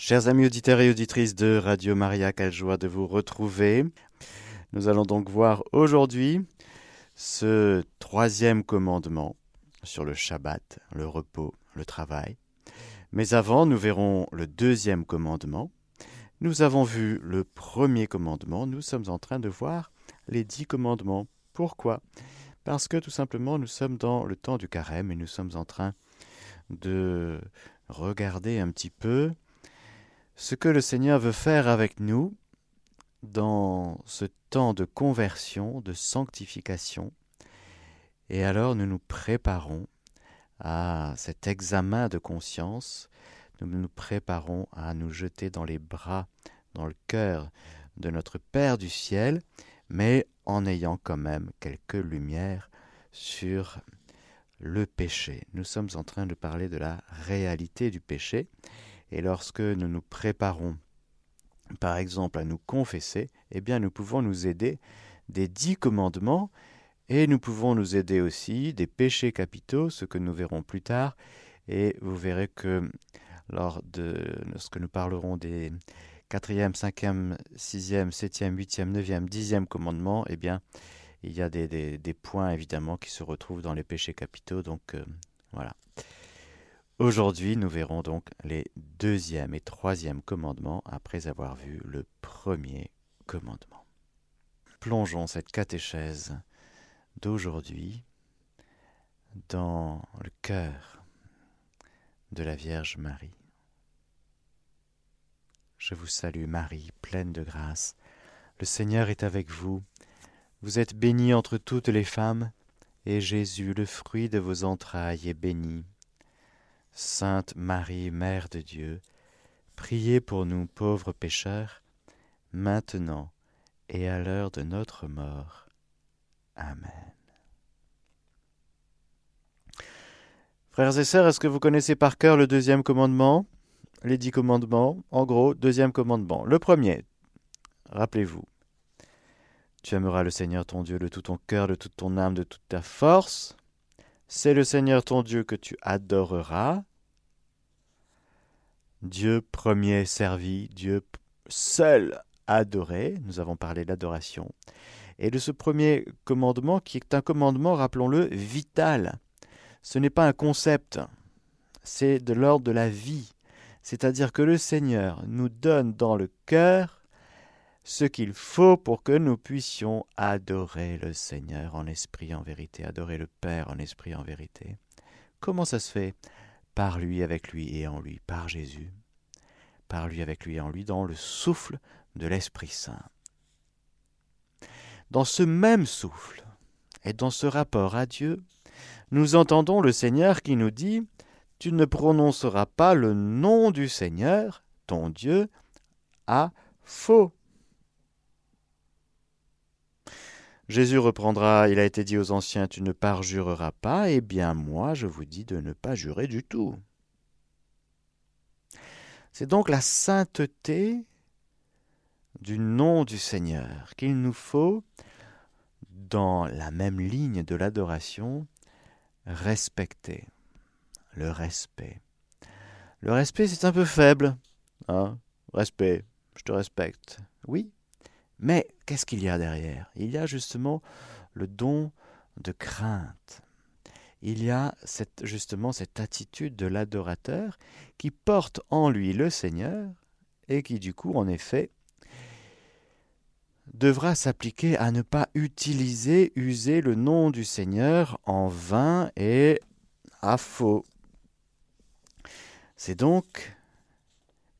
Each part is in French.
Chers amis auditeurs et auditrices de Radio Maria, quelle joie de vous retrouver. Nous allons donc voir aujourd'hui ce troisième commandement sur le Shabbat, le repos, le travail. Mais avant, nous verrons le deuxième commandement. Nous avons vu le premier commandement, nous sommes en train de voir les dix commandements. Pourquoi? Parce que tout simplement nous sommes dans le temps du carême et nous sommes en train de regarder un petit peu ce que le Seigneur veut faire avec nous dans ce temps de conversion, de sanctification. Et alors nous nous préparons à cet examen de conscience, nous nous préparons à nous jeter dans les bras, dans le cœur de notre Père du ciel, mais en ayant quand même quelques lumières sur le péché. Nous sommes en train de parler de la réalité du péché, et lorsque nous nous préparons, par exemple, à nous confesser, eh bien, nous pouvons nous aider des dix commandements et nous pouvons nous aider aussi des péchés capitaux, ce que nous verrons plus tard. Et vous verrez que lors de ce que nous parlerons des quatrième, cinquième, sixième, septième, huitième, neuvième, dixième commandements, eh bien, il y a des, des, points évidemment qui se retrouvent dans les péchés capitaux. Donc euh, voilà. Aujourd'hui, nous verrons donc les deuxième et troisième commandements après avoir vu le premier commandement. Plongeons cette catéchèse d'aujourd'hui dans le cœur de la Vierge Marie. Je vous salue Marie, pleine de grâce. Le Seigneur est avec vous. Vous êtes bénie entre toutes les femmes, et Jésus, le fruit de vos entrailles, est béni. Sainte Marie, Mère de Dieu, priez pour nous pauvres pécheurs, maintenant et à l'heure de notre mort. Amen. Frères et sœurs, est-ce que vous connaissez par cœur le deuxième commandement? Les dix commandements, en gros, deuxième commandement. Le premier, rappelez-vous, tu aimeras le Seigneur ton Dieu de tout ton cœur, de toute ton âme, de toute ta force. C'est le Seigneur ton Dieu que tu adoreras. Dieu premier servi, Dieu seul adoré. Nous avons parlé d'adoration. Et de ce premier commandement qui est un commandement, rappelons-le, vital. Ce n'est pas un concept, c'est de l'ordre de la vie. C'est-à-dire que le Seigneur nous donne dans le cœur ce qu'il faut pour que nous puissions adorer le Seigneur en esprit en vérité, adorer le Père en esprit en vérité. Comment ça se fait? Par lui, avec lui et en lui, par Jésus, par lui, avec lui et en lui, dans le souffle de l'Esprit Saint. Dans ce même souffle et dans ce rapport à Dieu, nous entendons le Seigneur qui nous dit Tu ne prononceras pas le nom du Seigneur, ton Dieu, à faux. Jésus reprendra, il a été dit aux anciens, tu ne parjureras pas, eh bien moi je vous dis de ne pas jurer du tout. C'est donc la sainteté du nom du Seigneur qu'il nous faut, dans la même ligne de l'adoration, respecter. Le respect. Le respect, c'est un peu faible. Hein respect, je te respecte. Oui, mais qu'est-ce qu'il y a derrière? Il y a justement le don de crainte. Il y a justement cette attitude de l'adorateur qui porte en lui le Seigneur et qui du coup, en effet, devra s'appliquer à ne pas utiliser, user le nom du Seigneur en vain et à faux. C'est donc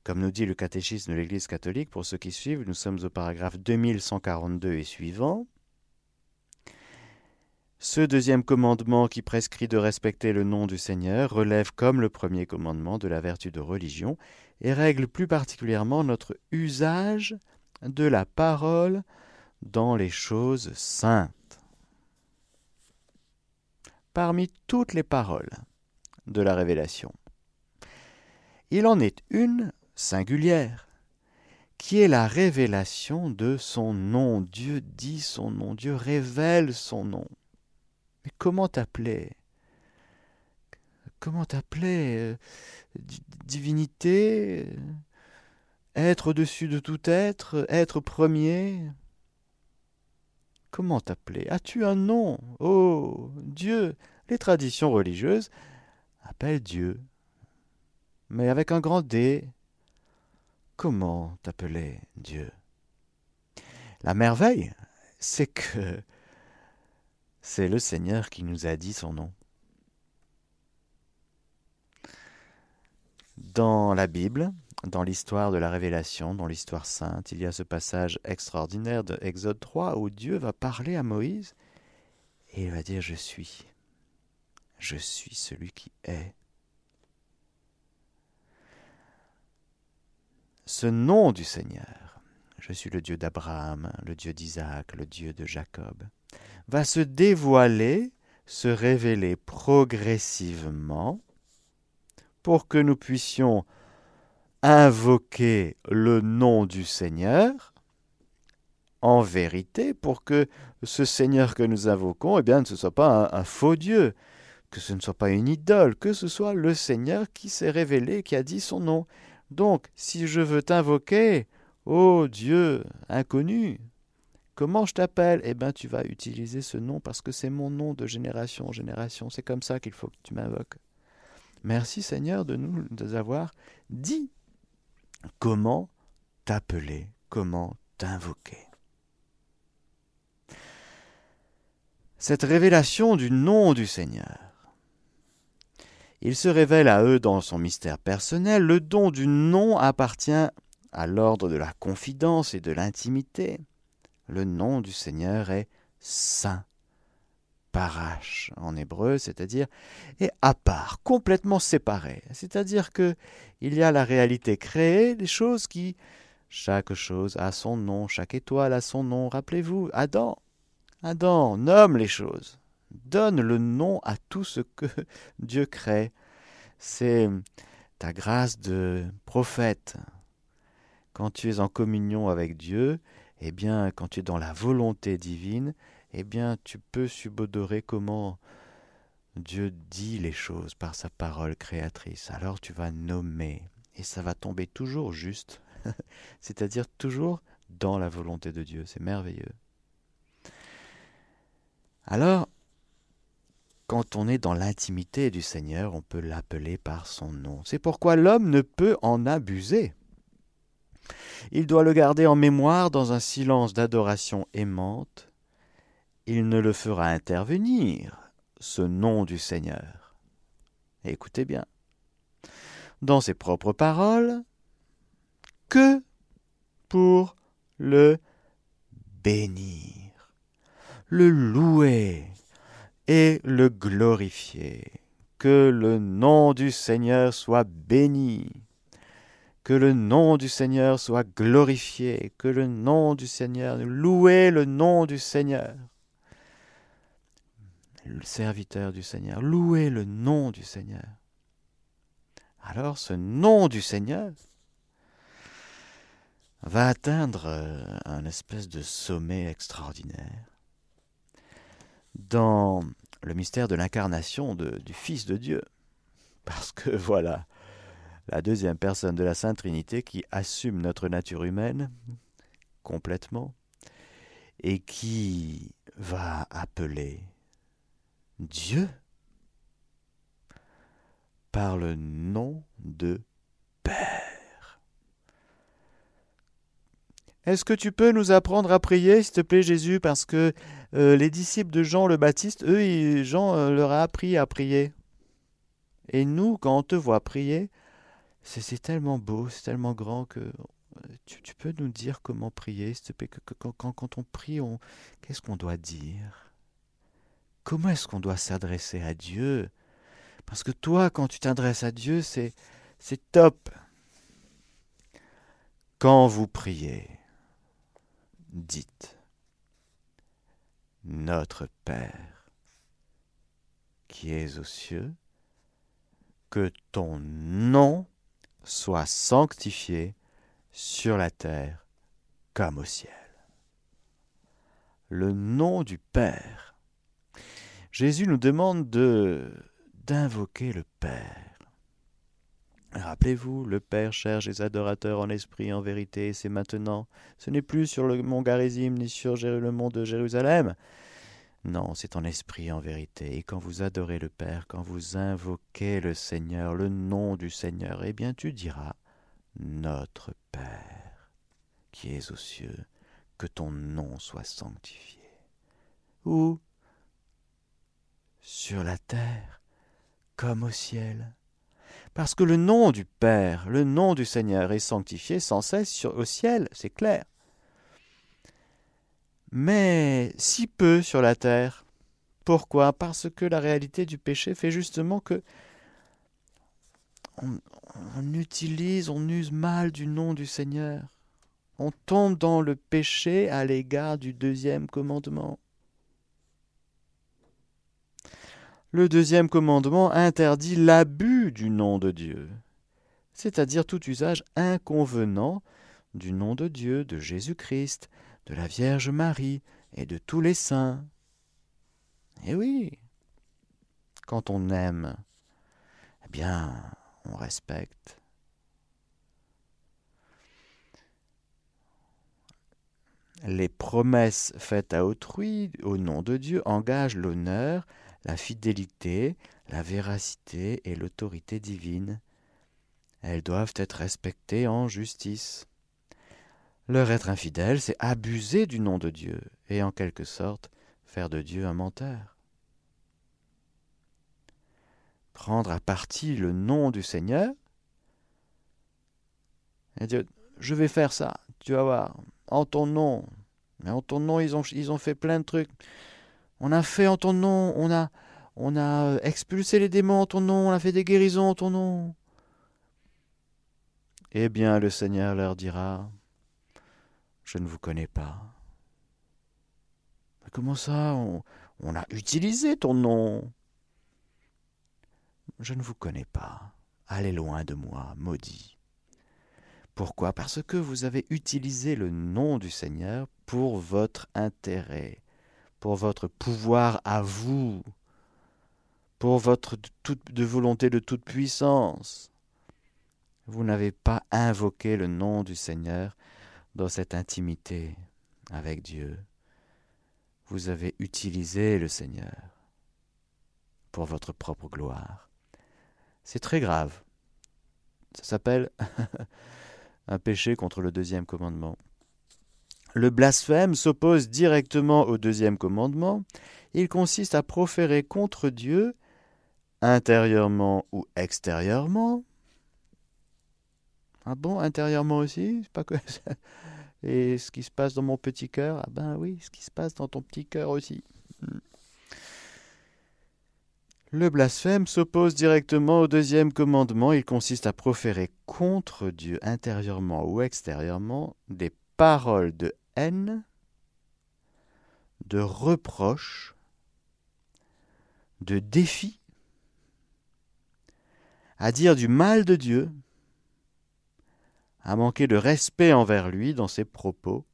comme nous dit le catéchisme de l'Église catholique, pour ceux qui suivent, nous sommes au paragraphe 2142 et suivant. Ce deuxième commandement qui prescrit de respecter le nom du Seigneur relève comme le premier commandement de la vertu de religion et règle plus particulièrement notre usage de la parole dans les choses saintes. Parmi toutes les paroles de la révélation, il en est une singulière, qui est la révélation de son nom. Dieu dit son nom, Dieu révèle son nom. Mais comment t'appeler? Comment t'appeler euh, Divinité? Être au-dessus de tout être, être premier? Comment t'appeler? As-tu un nom? Oh Dieu Les traditions religieuses appellent Dieu, mais avec un grand D. Comment t'appeler Dieu? La merveille, c'est que c'est le Seigneur qui nous a dit son nom. Dans la Bible, dans l'histoire de la révélation, dans l'histoire sainte, il y a ce passage extraordinaire de Exode 3 où Dieu va parler à Moïse et il va dire Je suis. Je suis celui qui est. Ce nom du Seigneur, je suis le Dieu d'Abraham, le Dieu d'Isaac, le Dieu de Jacob, va se dévoiler, se révéler progressivement pour que nous puissions invoquer le nom du Seigneur en vérité pour que ce Seigneur que nous invoquons, eh bien, ne soit pas un, faux Dieu, que ce ne soit pas une idole, que ce soit le Seigneur qui s'est révélé, qui a dit son nom. Donc, si je veux t'invoquer, ô Dieu inconnu, comment je t'appelle? Eh bien, tu vas utiliser ce nom parce que c'est mon nom de génération en génération. C'est comme ça qu'il faut que tu m'invoques. Merci Seigneur de nous avoir dit comment t'appeler, comment t'invoquer. Cette révélation du nom du Seigneur. Il se révèle à eux dans son mystère personnel. Le don du nom appartient à l'ordre de la confidence et de l'intimité. Le nom du Seigneur est saint parash en hébreu, c'est-à-dire est à part, complètement séparé. C'est-à-dire que il y a la réalité créée, des choses qui chaque chose a son nom, chaque étoile a son nom. Rappelez-vous, Adam, Adam nomme les choses, donne le nom à tout ce que Dieu crée. C'est ta grâce de prophète. Quand tu es en communion avec Dieu, eh bien, quand tu es dans la volonté divine, eh bien tu peux subodorer comment Dieu dit les choses par sa parole créatrice. Alors tu vas nommer et ça va tomber toujours juste, c'est-à-dire toujours dans la volonté de Dieu. C'est merveilleux. Alors, quand on est dans l'intimité du Seigneur, on peut l'appeler par son nom. C'est pourquoi l'homme ne peut en abuser. Il doit le garder en mémoire dans un silence d'adoration aimante, il ne le fera intervenir, ce nom du Seigneur. Écoutez bien. Dans ses propres paroles, que pour le bénir, le louer et le glorifier. Que le nom du Seigneur soit béni, que le nom du Seigneur soit glorifié, que le nom du Seigneur, louer le nom du Seigneur le serviteur du Seigneur, louez le nom du Seigneur. Alors ce nom du Seigneur va atteindre euh, un espèce de sommet extraordinaire. Dans le mystère de l'incarnation du Fils de Dieu. Parce que voilà, la deuxième personne de la Sainte Trinité qui assume notre nature humaine complètement et qui va appeler Dieu par le nom de Père. Est-ce que tu peux nous apprendre à prier, s'il te plaît, Jésus, parce que euh, les disciples de Jean le Baptiste, eux, Jean euh, leur a appris à prier. Et nous, quand on te voit prier, c'est tellement beau, c'est tellement grand que euh, tu, peux nous dire comment prier, s'il te plaît, quand, on prie, qu'est-ce qu'on doit dire? Comment est-ce qu'on doit s'adresser à Dieu? Parce que toi, quand tu t'adresses à Dieu, c'est, c'est top. Quand vous priez, dites Notre Père qui es aux cieux, que ton nom soit sanctifié sur la terre comme au ciel. Le nom du Père Jésus nous demande de d'invoquer le Père. Rappelez-vous, le Père cherche les adorateurs en esprit en vérité, c'est maintenant. Ce n'est plus sur le mont Garizim ni sur le mont de Jérusalem. Non, c'est en esprit en vérité. Et quand vous adorez le Père, quand vous invoquez le Seigneur, le nom du Seigneur, eh bien tu diras Notre Père, qui es aux cieux, que ton nom soit sanctifié. Ou sur la terre, comme au ciel parce que le nom du Père, le nom du Seigneur est sanctifié sans cesse au ciel, c'est clair. Mais si peu sur la terre. Pourquoi? Parce que la réalité du péché fait justement que on, utilise, on use mal du nom du Seigneur. On tombe dans le péché à l'égard du deuxième commandement. Le deuxième commandement interdit l'abus du nom de Dieu, c'est-à-dire tout usage inconvenant du nom de Dieu, de Jésus-Christ, de la Vierge Marie et de tous les saints. Eh oui, quand on aime, eh bien, on respecte. Les promesses faites à autrui au nom de Dieu engagent l'honneur la fidélité, la véracité et l'autorité divine. Elles doivent être respectées en justice. Leur être infidèle, c'est abuser du nom de Dieu et en quelque sorte faire de Dieu un menteur. Prendre à partie le nom du Seigneur et Je vais faire ça, tu vas voir, en ton nom. Mais en ton nom, ils ont, ils ont fait plein de trucs. On a fait en ton nom, on a, on a euh, expulsé les démons en ton nom, on a fait des guérisons en ton nom. Eh bien, le Seigneur leur dira, je ne vous connais pas. Comment ça on, on a utilisé ton nom? Je ne vous connais pas. Allez loin de moi, maudit. Pourquoi? Parce que vous avez utilisé le nom du Seigneur pour votre intérêt pour votre pouvoir à vous, pour votre volonté de toute puissance. Vous n'avez pas invoqué le nom du Seigneur dans cette intimité avec Dieu. Vous avez utilisé le Seigneur pour votre propre gloire. C'est très grave. Ça s'appelle un péché contre le deuxième commandement. Le blasphème s'oppose directement au deuxième commandement. Il consiste à proférer contre Dieu, intérieurement ou extérieurement. Ah bon, intérieurement aussi? Pas Et ce qui se passe dans mon petit cœur, ah ben oui, ce qui se passe dans ton petit cœur aussi. Hmm. Le blasphème s'oppose directement au deuxième commandement. Il consiste à proférer contre Dieu, intérieurement ou extérieurement, des paroles de haine, de reproche, de défi, à dire du mal de Dieu, à manquer de respect envers lui dans ses propos,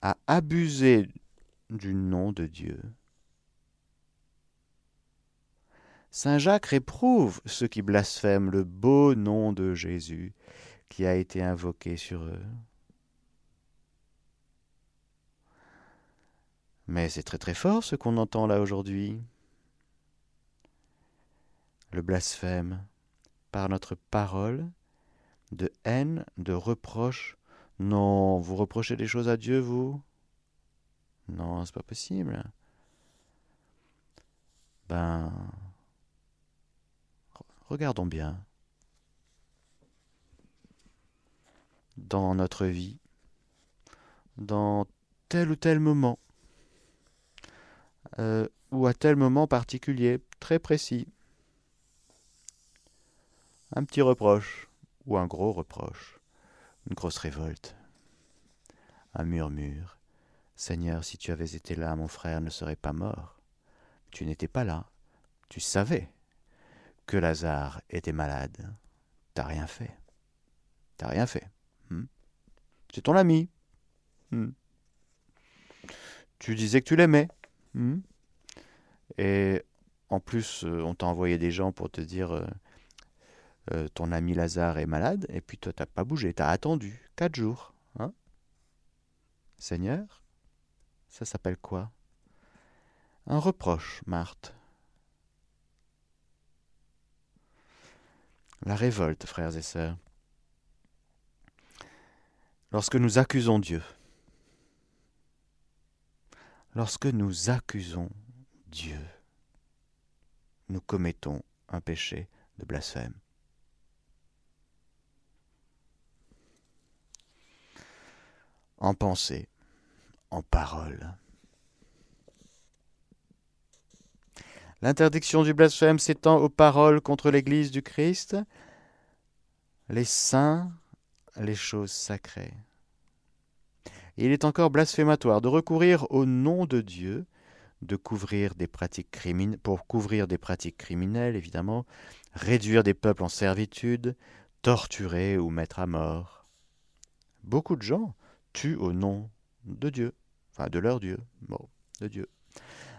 à abuser du nom de Dieu. Saint Jacques réprouve ceux qui blasphèment le beau nom de Jésus qui a été invoqué sur eux. Mais c'est très très fort ce qu'on entend là aujourd'hui. Le blasphème, par notre parole, de haine, de reproche. Non, vous reprochez des choses à Dieu, vous? Non, c'est pas possible. Ben, regardons bien. Dans notre vie, dans tel ou tel moment, euh, ou à tel moment particulier, très précis. Un petit reproche, ou un gros reproche, une grosse révolte, un murmure. Seigneur, si tu avais été là, mon frère ne serait pas mort. Tu n'étais pas là. Tu savais que Lazare était malade. T'as rien fait. T'as rien fait. Hmm? C'est ton ami. Hmm? Tu disais que tu l'aimais. Hmm? Et en plus, euh, on t'a envoyé des gens pour te dire euh, euh, ton ami Lazare est malade, et puis toi, t'as pas bougé, t'as attendu quatre jours. Hein Seigneur, ça s'appelle quoi? Un reproche, Marthe. La révolte, frères et sœurs. Lorsque nous accusons Dieu, lorsque nous accusons Dieu, nous commettons un péché de blasphème. En pensée, en parole. L'interdiction du blasphème s'étend aux paroles contre l'Église du Christ, les saints, les choses sacrées. Il est encore blasphématoire de recourir au nom de Dieu de couvrir des pratiques pour couvrir des pratiques criminelles, évidemment, réduire des peuples en servitude, torturer ou mettre à mort. Beaucoup de gens tuent au nom de Dieu, enfin de leur Dieu, bon, de Dieu.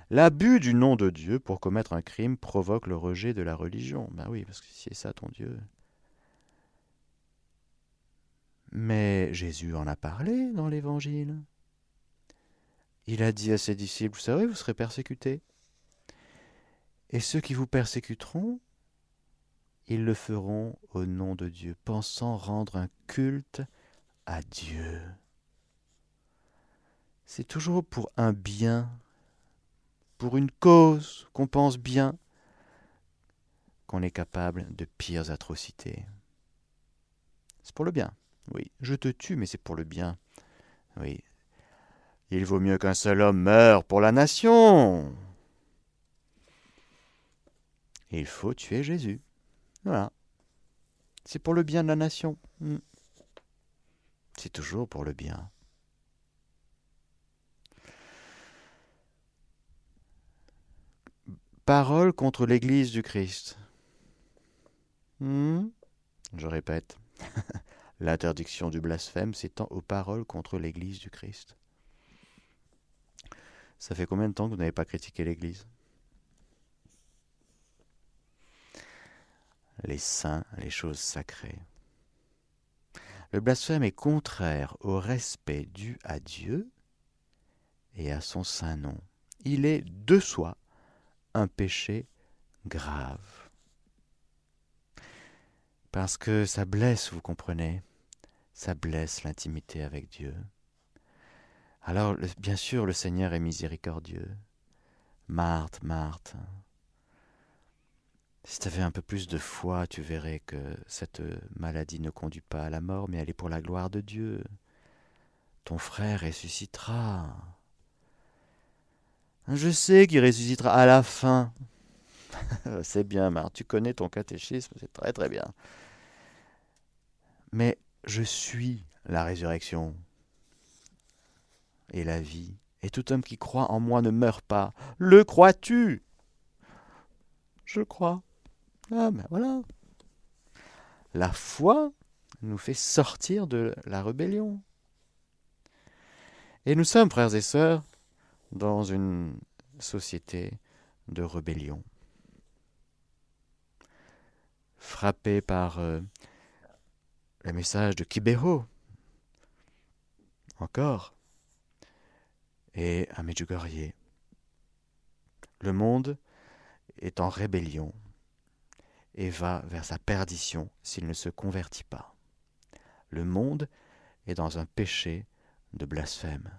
L'abus du nom de Dieu pour commettre un crime provoque le rejet de la religion. Ben oui, parce que si c'est ça ton Dieu. Mais Jésus en a parlé dans l'Évangile. Il a dit à ses disciples, vous savez, vous serez persécutés. Et ceux qui vous persécuteront, ils le feront au nom de Dieu, pensant rendre un culte à Dieu. C'est toujours pour un bien, pour une cause qu'on pense bien, qu'on est capable de pires atrocités. C'est pour le bien, oui. Je te tue, mais c'est pour le bien. Oui, il vaut mieux qu'un seul homme meure pour la nation. Il faut tuer Jésus. Voilà. C'est pour le bien de la nation. Hmm. C'est toujours pour le bien. Parole contre l'Église du Christ. Hmm. Je répète, l'interdiction du blasphème s'étend aux paroles contre l'Église du Christ. Ça fait combien de temps que vous n'avez pas critiqué l'Église? Les saints, les choses sacrées. Le blasphème est contraire au respect dû à Dieu et à son saint nom. Il est de soi un péché grave. Parce que ça blesse, vous comprenez, ça blesse l'intimité avec Dieu. Alors, bien sûr, le Seigneur est miséricordieux. Marthe, Marthe, si tu avais un peu plus de foi, tu verrais que cette maladie ne conduit pas à la mort, mais elle est pour la gloire de Dieu. Ton frère ressuscitera. Je sais qu'il ressuscitera à la fin. c'est bien, Marthe, tu connais ton catéchisme, c'est très très bien. Mais je suis la résurrection et la vie, et tout homme qui croit en moi ne meurt pas. Le crois-tu? Je crois. Ah ben voilà. La foi nous fait sortir de la rébellion. Et nous sommes, frères et sœurs, dans une société de rébellion. Frappés par euh, le message de Kibero. Encore, et à Medjugorje. Le monde est en rébellion et va vers sa perdition s'il ne se convertit pas. Le monde est dans un péché de blasphème.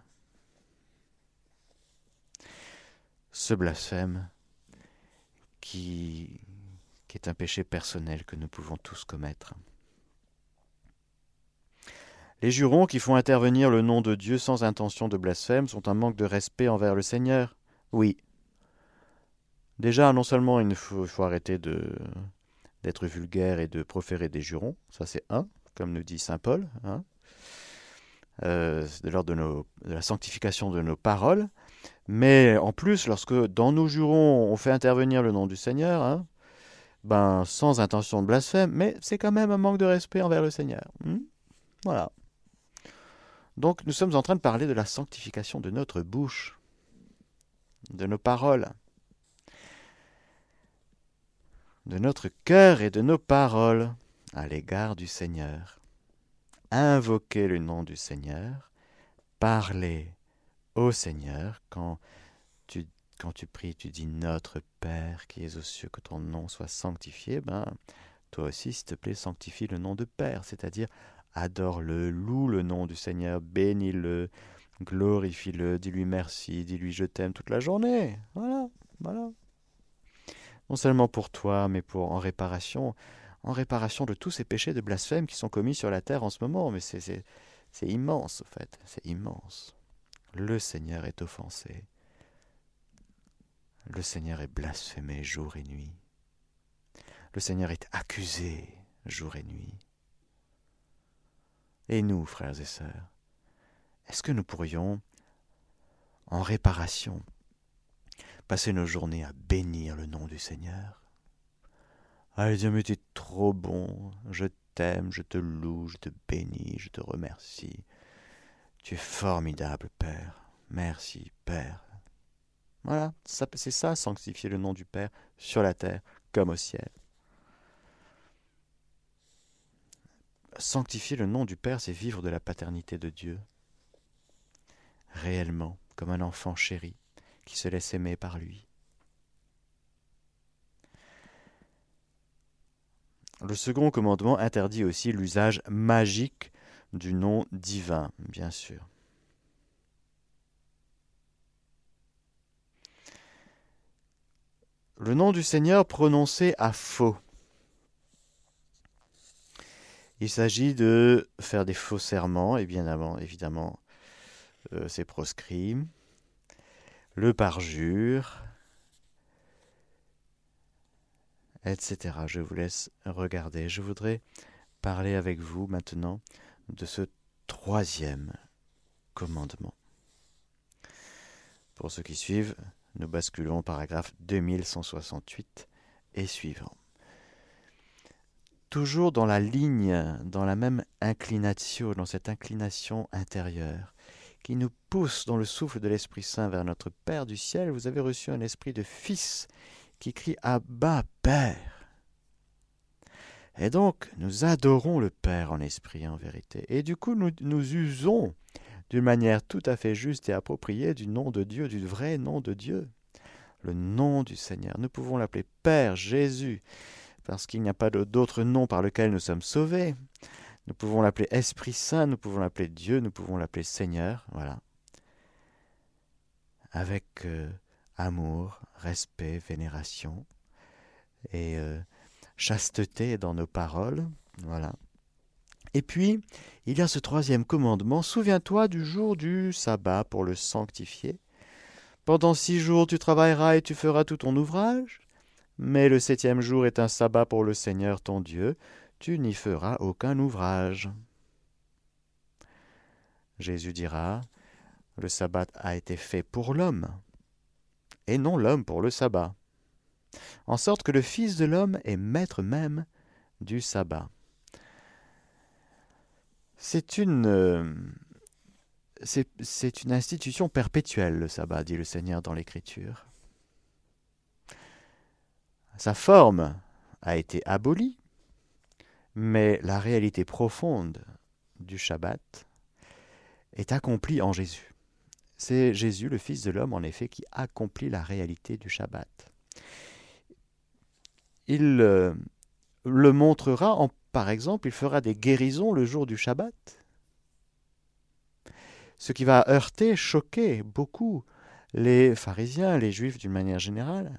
Ce blasphème qui, qui est un péché personnel que nous pouvons tous commettre. Les jurons qui font intervenir le nom de Dieu sans intention de blasphème sont un manque de respect envers le Seigneur Oui. Déjà, non seulement il faut, arrêter d'être vulgaire et de proférer des jurons, ça c'est un, comme nous dit Saint Paul, hein, euh, de de, de la sanctification de nos paroles, mais en plus, lorsque dans nos jurons on fait intervenir le nom du Seigneur, hein, ben sans intention de blasphème, mais c'est quand même un manque de respect envers le Seigneur. Hmm? Voilà. Donc nous sommes en train de parler de la sanctification de notre bouche, de nos paroles, de notre cœur et de nos paroles. à l'égard du Seigneur. Invoquez le nom du Seigneur, parlez au Seigneur quand quand tu pries, tu dis Notre Père qui es aux cieux, que ton nom soit sanctifié, ben toi aussi, s'il te plaît, sanctifie le nom de Père, c'est-à-dire adore-le, loue le nom du Seigneur, bénis-le, glorifie-le, dis-lui merci, dis-lui je t'aime toute la journée. Voilà, voilà. Non seulement pour toi, mais pour en réparation, en réparation de tous ces péchés de blasphème qui sont commis sur la terre en ce moment. Mais c'est, immense, en fait, c'est immense. Le Seigneur est offensé. Le Seigneur est blasphémé jour et nuit. Le Seigneur est accusé jour et nuit. Et nous, frères et sœurs, est-ce que nous pourrions, en réparation, passer nos journées à bénir le nom du Seigneur? Allez, Dieu, mais tu es trop bon, je t'aime, je te loue, je te bénis, je te remercie. Tu es formidable, Père. Merci, Père. Voilà, c'est ça, sanctifier le nom du Père sur la terre comme au ciel. Sanctifier le nom du Père, c'est vivre de la paternité de Dieu, réellement, comme un enfant chéri qui se laisse aimer par lui. Le second commandement interdit aussi l'usage magique du nom divin, bien sûr. Le nom du Seigneur prononcé à faux. Il s'agit de faire des faux serments, et bien évidemment, euh, c'est proscrit. Le parjure, etc. Je vous laisse regarder. Je voudrais parler avec vous maintenant de ce troisième commandement. Pour ceux qui suivent, nous basculons au paragraphe 2168 et suivant toujours dans la ligne, dans la même inclination, dans cette inclination intérieure, qui nous pousse dans le souffle de l'Esprit Saint vers notre Père du ciel, vous avez reçu un esprit de Fils qui crie bas Père. Et donc, nous adorons le Père en esprit en vérité. Et du coup, nous usons d'une manière tout à fait juste et appropriée du nom de Dieu, du vrai nom de Dieu, le nom du Seigneur. Nous pouvons l'appeler Père Jésus parce qu'il n'y a pas d'autre nom par lequel nous sommes sauvés. Nous pouvons l'appeler Esprit Saint, nous pouvons l'appeler Dieu, nous pouvons l'appeler Seigneur, voilà. Avec euh, amour, respect, vénération et euh, chasteté dans nos paroles, voilà. Et puis, il y a ce troisième commandement, souviens-toi du jour du sabbat pour le sanctifier. Pendant six jours tu travailleras et tu feras tout ton ouvrage, mais le septième jour est un sabbat pour le Seigneur ton Dieu, tu n'y feras aucun ouvrage. Jésus dira, le sabbat a été fait pour l'homme, et non l'homme pour le sabbat, en sorte que le Fils de l'homme est maître même du sabbat. C'est une, euh, c'est une institution perpétuelle, le sabbat, dit le Seigneur dans l'Écriture. Sa forme a été abolie, mais la réalité profonde du Shabbat est accomplie en Jésus. C'est Jésus, le Fils de l'homme, en effet, qui accomplit la réalité du Shabbat. Il euh, le montrera en, par exemple, il fera des guérisons le jour du Shabbat. Ce qui va heurter, choquer beaucoup les pharisiens, les juifs d'une manière générale.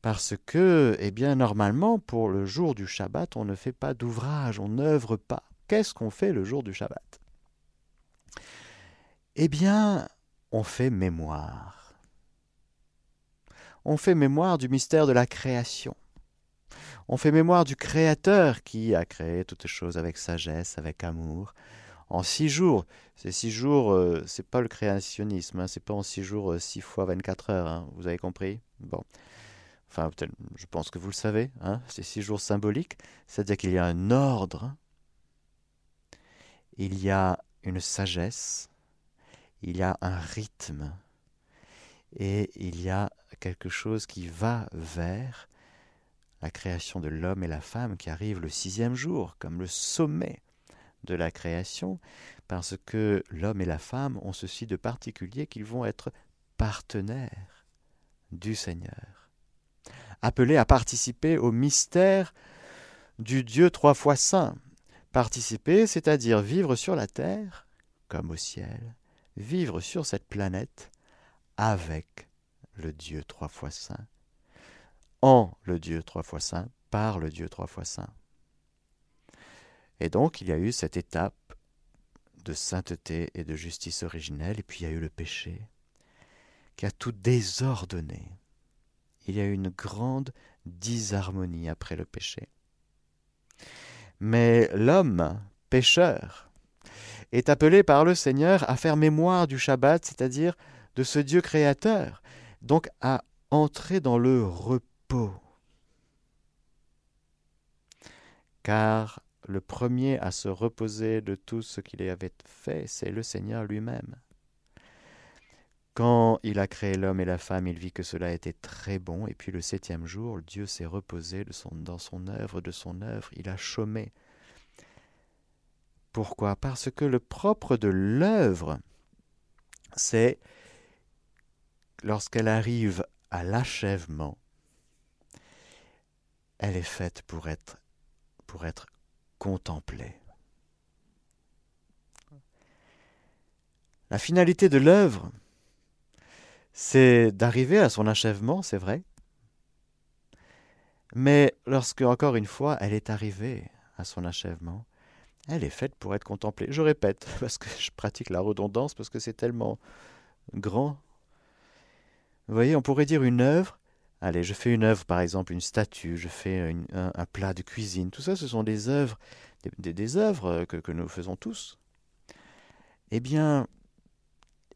Parce que, eh bien, normalement, pour le jour du Shabbat, on ne fait pas d'ouvrage, on n'œuvre pas. Qu'est-ce qu'on fait le jour du Shabbat? Eh bien, on fait mémoire. On fait mémoire du mystère de la création. On fait mémoire du Créateur qui a créé toutes choses avec sagesse, avec amour. En six jours, ces six jours, euh, c'est pas le créationnisme, hein, c'est pas en six jours, euh, six fois 24 heures, hein, vous avez compris? Bon. Enfin, je pense que vous le savez, hein, c'est six jours symboliques, c'est-à-dire qu'il y a un ordre, il y a une sagesse, il y a un rythme, et il y a quelque chose qui va vers la création de l'homme et la femme qui arrive le sixième jour, comme le sommet de la création, parce que l'homme et la femme ont ceci de particulier qu'ils vont être partenaires du Seigneur, appelés à participer au mystère du Dieu trois fois saint. Participer, c'est-à-dire vivre sur la terre comme au ciel, vivre sur cette planète avec le Dieu trois fois saint, en le Dieu trois fois saint, par le Dieu trois fois saint. Et donc il y a eu cette étape de sainteté et de justice originelle, et puis il y a eu le péché qui a tout désordonné. Il y a eu une grande disharmonie après le péché. Mais l'homme, pécheur, est appelé par le Seigneur à faire mémoire du Shabbat, c'est-à-dire de ce Dieu créateur, donc à entrer dans le repos. Car le premier à se reposer de tout ce qu'il avait fait, c'est le Seigneur lui-même. Quand il a créé l'homme et la femme, il vit que cela était très bon, et puis le septième jour, Dieu s'est reposé dans son œuvre, de son œuvre, il a chômé. Pourquoi? Parce que le propre de l'œuvre, c'est lorsqu'elle arrive à l'achèvement, elle est faite pour être, contemplée. La finalité de l'œuvre, c'est d'arriver à son achèvement, c'est vrai. Mais lorsque, encore une fois, elle est arrivée à son achèvement, elle est faite pour être contemplée. Je répète, parce que je pratique la redondance, parce que c'est tellement grand. Vous voyez, on pourrait dire une œuvre. Allez, je fais une œuvre, par exemple, une statue, je fais un, plat de cuisine. Tout ça, ce sont des œuvres, des, des, œuvres que, que nous faisons tous. Eh bien,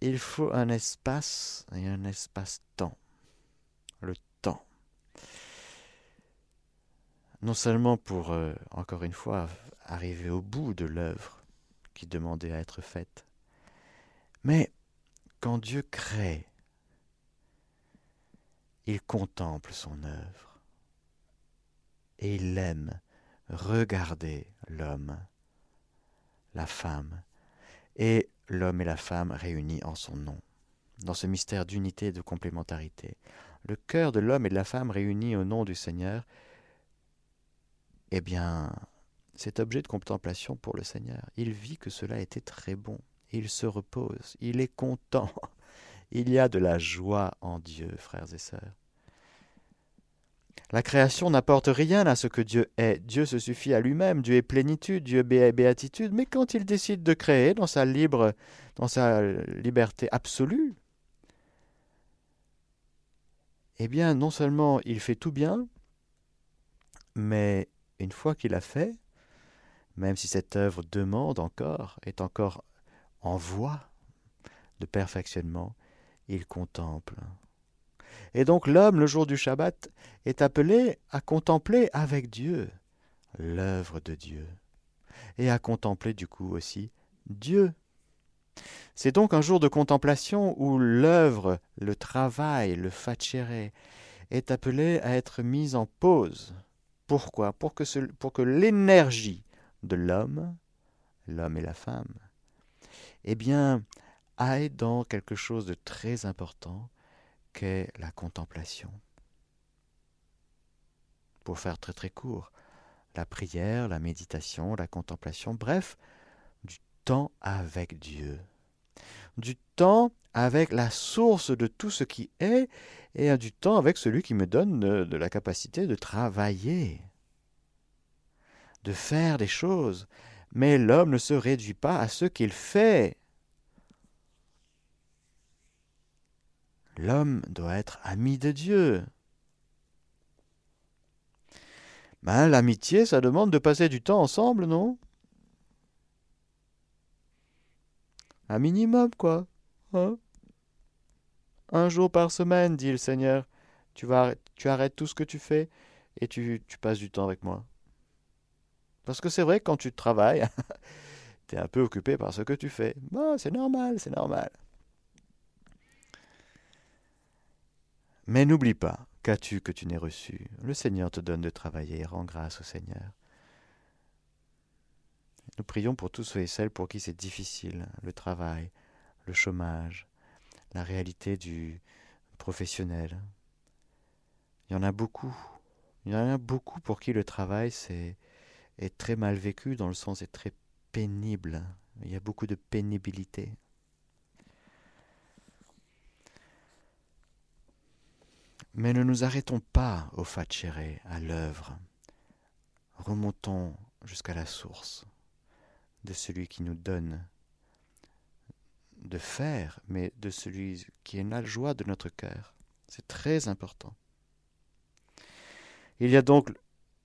il faut un espace et un espace-temps. Le temps. Non seulement pour, euh, encore une fois, arriver au bout de l'œuvre qui demandait à être faite, mais quand Dieu crée, il contemple son œuvre et il aime regarder l'homme, la femme, et l'homme et la femme réunis en son nom. Dans ce mystère d'unité et de complémentarité, le cœur de l'homme et de la femme réunis au nom du Seigneur, eh bien, c'est objet de contemplation pour le Seigneur. Il vit que cela était très bon. Il se repose. Il est content. Il y a de la joie en Dieu, frères et sœurs. La création n'apporte rien à ce que Dieu est. Dieu se suffit à lui-même. Dieu est plénitude, Dieu est béatitude. Mais quand il décide de créer dans sa liberté absolue, eh bien, non seulement il fait tout bien, mais une fois qu'il a fait, même si cette œuvre demande encore, est encore en voie de perfectionnement, il contemple et donc l'homme, le jour du Shabbat, est appelé à contempler avec Dieu l'œuvre de Dieu, et à contempler du coup aussi Dieu. C'est donc un jour de contemplation où l'œuvre, le travail, le facere est appelé à être mis en pause. Pourquoi? Pour que, pour que l'énergie de l'homme, l'homme et la femme, eh bien, aille dans quelque chose de très important qu'est la contemplation. Pour faire très très court, la prière, la méditation, la contemplation, bref, du temps avec Dieu. Du temps avec la source de tout ce qui est et du temps avec celui qui me donne de, la capacité de travailler, de faire des choses. Mais l'homme ne se réduit pas à ce qu'il fait. L'homme doit être ami de Dieu. Ben, l'amitié, ça demande de passer du temps ensemble, non? Un minimum, quoi. Hein? Un jour par semaine, dit le Seigneur. Tu, vas, tu arrêtes tout ce que tu fais et tu, passes du temps avec moi. Parce que c'est vrai, quand tu travailles, tu es un peu occupé par ce que tu fais. Bon, c'est normal, c'est normal. Mais n'oublie pas Qu'as-tu que tu n'aies reçu Le Seigneur te donne de travailler, rends grâce au Seigneur. Nous prions pour tous ceux et celles pour qui c'est difficile, le travail, le chômage, la réalité du professionnel. Il y en a beaucoup. Il y en a beaucoup pour qui le travail c'est, est très mal vécu dans le sens est très pénible. Il y a beaucoup de pénibilité. Mais ne nous arrêtons pas au facere, à l'œuvre. Remontons jusqu'à la source de celui qui nous donne de faire, mais de celui qui est la joie de notre cœur. C'est très important. Il y a donc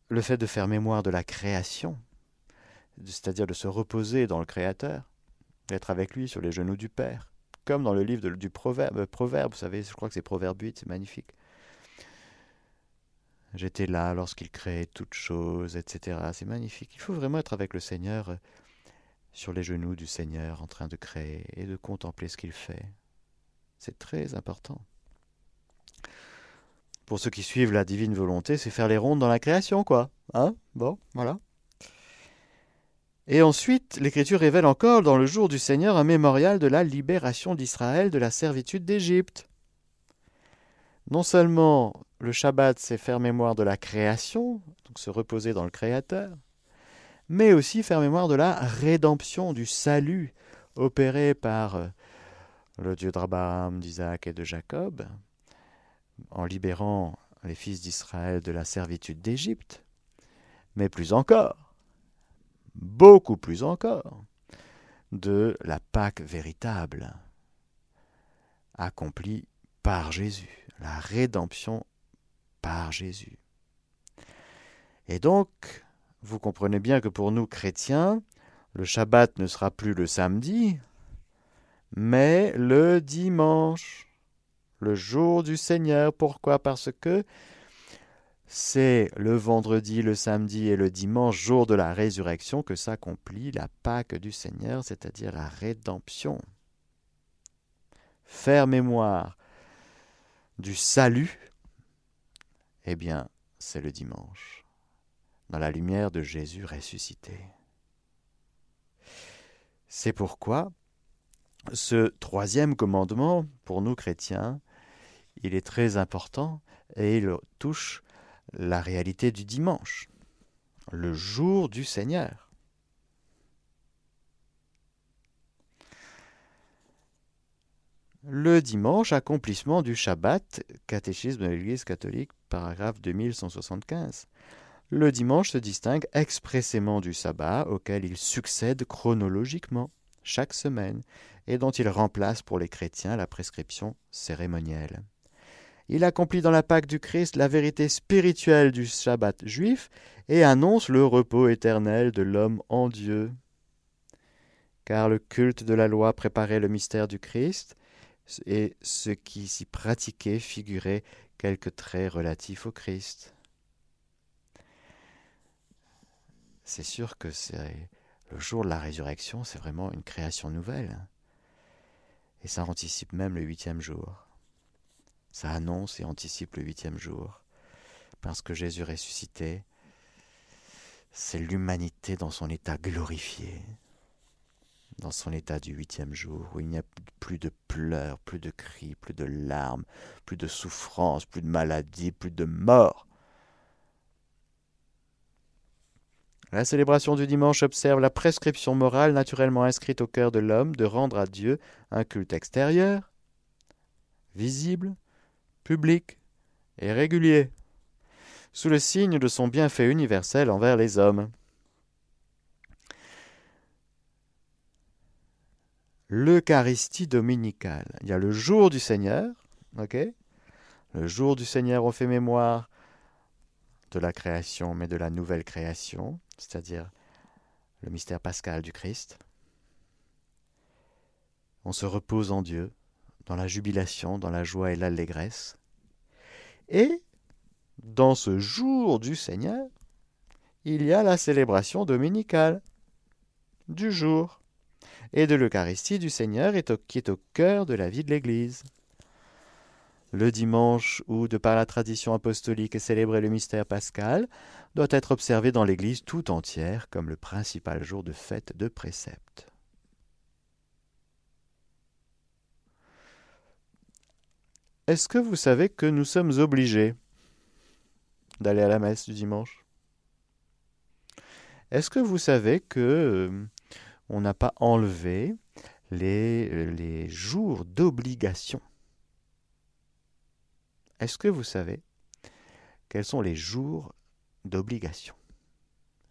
le fait de faire mémoire de la création, c'est-à-dire de se reposer dans le Créateur, d'être avec lui sur les genoux du Père, comme dans le livre du proverbe, proverbe, vous savez, je crois que c'est Proverbe 8, c'est magnifique. J'étais là lorsqu'il créait toutes choses, etc. C'est magnifique. Il faut vraiment être avec le Seigneur euh, sur les genoux du Seigneur en train de créer et de contempler ce qu'il fait. C'est très important. Pour ceux qui suivent la divine volonté, c'est faire les rondes dans la création, quoi. Hein? Bon, voilà. Et ensuite, l'Écriture révèle encore dans le jour du Seigneur un mémorial de la libération d'Israël de la servitude d'Égypte. Non seulement le Shabbat, c'est faire mémoire de la création, donc se reposer dans le Créateur, mais aussi faire mémoire de la rédemption, du salut opéré par euh, le Dieu d'Abraham, d'Isaac et de Jacob, en libérant les fils d'Israël de la servitude d'Égypte, mais plus encore, beaucoup plus encore, de la Pâque véritable, accomplie par Jésus, la rédemption par Jésus. Et donc, vous comprenez bien que pour nous chrétiens, le Shabbat ne sera plus le samedi, mais le dimanche, le jour du Seigneur. Pourquoi? Parce que c'est le vendredi, le samedi et le dimanche, jour de la résurrection, que s'accomplit la Pâque du Seigneur, c'est-à-dire la rédemption. Faire mémoire du salut eh bien, c'est le dimanche, dans la lumière de Jésus ressuscité. C'est pourquoi ce troisième commandement, pour nous chrétiens, il est très important et il touche la réalité du dimanche, le jour du Seigneur. Le dimanche, accomplissement du Shabbat, catéchisme de l'Église catholique, paragraphe 2175. Le dimanche se distingue expressément du sabbat auquel il succède chronologiquement chaque semaine et dont il remplace pour les chrétiens la prescription cérémonielle. Il accomplit dans la Pâque du Christ la vérité spirituelle du Shabbat juif et annonce le repos éternel de l'homme en Dieu. Car le culte de la loi préparait le mystère du Christ, et ce qui s'y pratiquait figurait quelques traits relatifs au Christ. C'est sûr que le jour de la résurrection, c'est vraiment une création nouvelle. Et ça anticipe même le huitième jour. Ça annonce et anticipe le huitième jour. Parce que Jésus ressuscité, c'est l'humanité dans son état glorifié dans son état du huitième jour, où il n'y a plus de pleurs, plus de cris, plus de larmes, plus de souffrances, plus de maladies, plus de mort. La célébration du dimanche observe la prescription morale naturellement inscrite au cœur de l'homme de rendre à Dieu un culte extérieur, visible, public et régulier, sous le signe de son bienfait universel envers les hommes. l'Eucharistie dominicale. Il y a le jour du Seigneur, ok? Le jour du Seigneur, on fait mémoire de la création, mais de la nouvelle création, c'est-à-dire le mystère pascal du Christ. On se repose en Dieu, dans la jubilation, dans la joie et l'allégresse. Et dans ce jour du Seigneur, il y a la célébration dominicale du jour et de l'Eucharistie du Seigneur qui est au cœur de la vie de l'Église. le dimanche où, de par la tradition apostolique, est célébré le mystère pascal, doit être observé dans l'Église tout entière comme le principal jour de fête de précepte. Est-ce que vous savez que nous sommes obligés d'aller à la messe du dimanche? Est-ce que vous savez que euh, on n'a pas enlevé les, les jours d'obligation Est-ce que vous savez quels sont les jours d'obligation?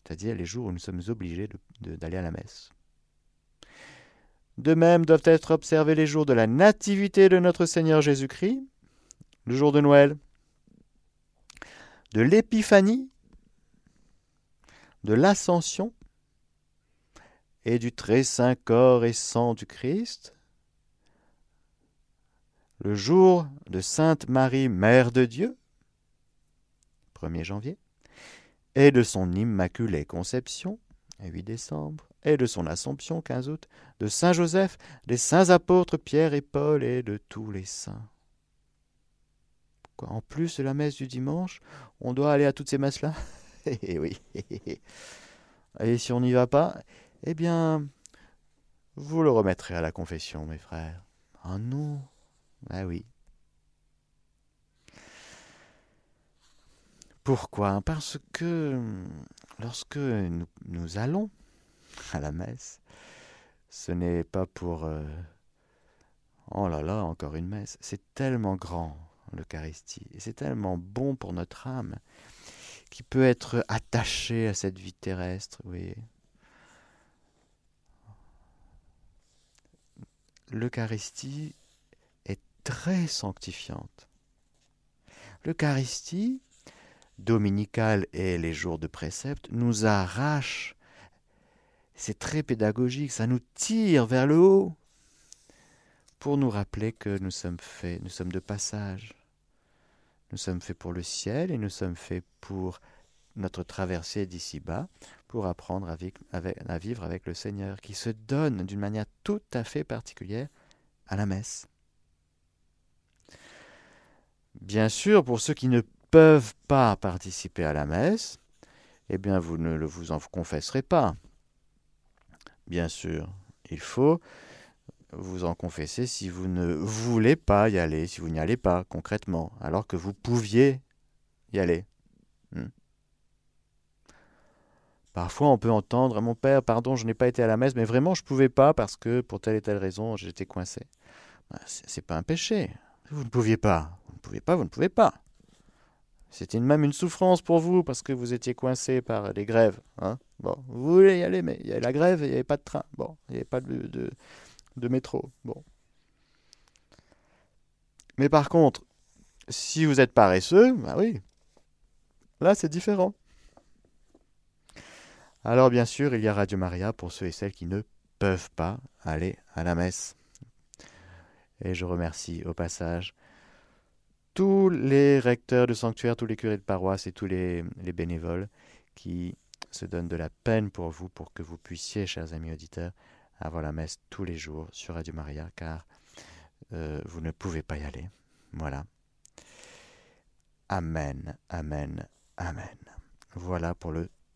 C'est-à-dire les jours où nous sommes obligés d'aller à la messe. De même doivent être observés les jours de la nativité de notre Seigneur Jésus-Christ, le jour de Noël, de l'épiphanie, de l'ascension et du très saint corps et sang du Christ, le jour de Sainte Marie, Mère de Dieu, 1er janvier, et de son Immaculée Conception, 8 décembre, et de son Assomption, 15 août, de Saint Joseph, des saints apôtres Pierre et Paul et de tous les saints. En plus de la messe du dimanche, on doit aller à toutes ces messes-là? Eh oui. Et si on n'y va pas, eh bien, vous le remettrez à la confession, mes frères. Ah non Ah oui. Pourquoi? Parce que lorsque nous, nous, allons à la messe, ce n'est pas pour... Euh, oh là là, encore une messe. C'est tellement grand l'Eucharistie. Et c'est tellement bon pour notre âme qui peut être attachée à cette vie terrestre. Oui. L'Eucharistie est très sanctifiante. L'Eucharistie, dominicale et les jours de précepte, nous arrache. C'est très pédagogique, ça nous tire vers le haut pour nous rappeler que nous sommes faits, nous sommes de passage. Nous sommes faits pour le ciel et nous sommes faits pour notre traversée d'ici-bas, pour apprendre à, vivre avec le Seigneur, qui se donne d'une manière tout à fait particulière à la messe. Bien sûr, pour ceux qui ne peuvent pas participer à la messe, eh bien vous ne vous en confesserez pas. Bien sûr, il faut vous en confesser si vous ne voulez pas y aller, si vous n'y allez pas concrètement, alors que vous pouviez y aller. Hmm. Parfois, on peut entendre Mon père, pardon, je n'ai pas été à la messe, mais vraiment, je ne pouvais pas parce que pour telle et telle raison, j'étais coincé. Ben, c'est pas un péché. Vous ne pouviez pas. Vous ne pouvez pas, vous ne pouvez pas. C'était même une souffrance pour vous parce que vous étiez coincé par les grèves. Hein bon, vous voulez y aller, mais il y avait la grève et il n'y avait pas de train. Bon, il n'y avait pas de, de métro. Bon. Mais par contre, si vous êtes paresseux, bah oui, là c'est différent. Alors bien sûr, il y a Radio Maria pour ceux et celles qui ne peuvent pas aller à la messe. Et je remercie au passage tous les recteurs de sanctuaires, tous les curés de paroisse et tous les, les bénévoles qui se donnent de la peine pour vous, pour que vous puissiez, chers amis auditeurs, avoir la messe tous les jours sur Radio Maria, car euh, vous ne pouvez pas y aller. Voilà. Amen, Amen, Amen. Voilà pour le